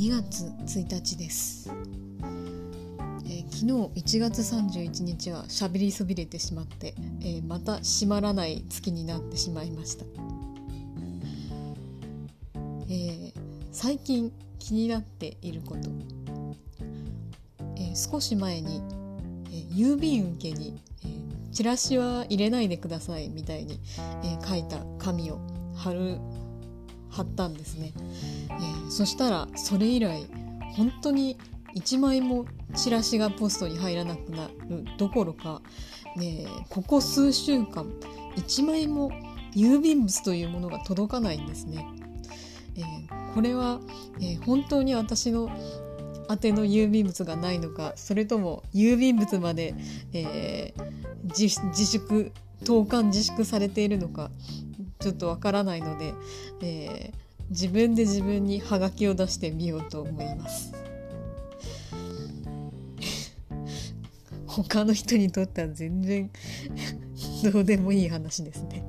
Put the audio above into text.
2月1日です、えー、昨日1月31日はしゃべりそびれてしまって、えー、また閉まらない月になってしまいました、えー、最近気になっていること、え少し前に、え郵便受けに、えチラシは入れないでくださいみたいに、え書いた紙を貼る貼ったんですね、えー、そしたらそれ以来本当に1枚もチラシがポストに入らなくなるどころか、ね、ここ数週間1枚も郵便物というものが届かないんですね。えー、これは、えー、本当に私の宛ての郵便物がないのかそれとも郵便物まで、えー、自粛投函自粛されているのかちょっとわからないので、えー、自分で自分にハガキを出してみようと思います。他の人にとっては全然 どうでもいい話ですね。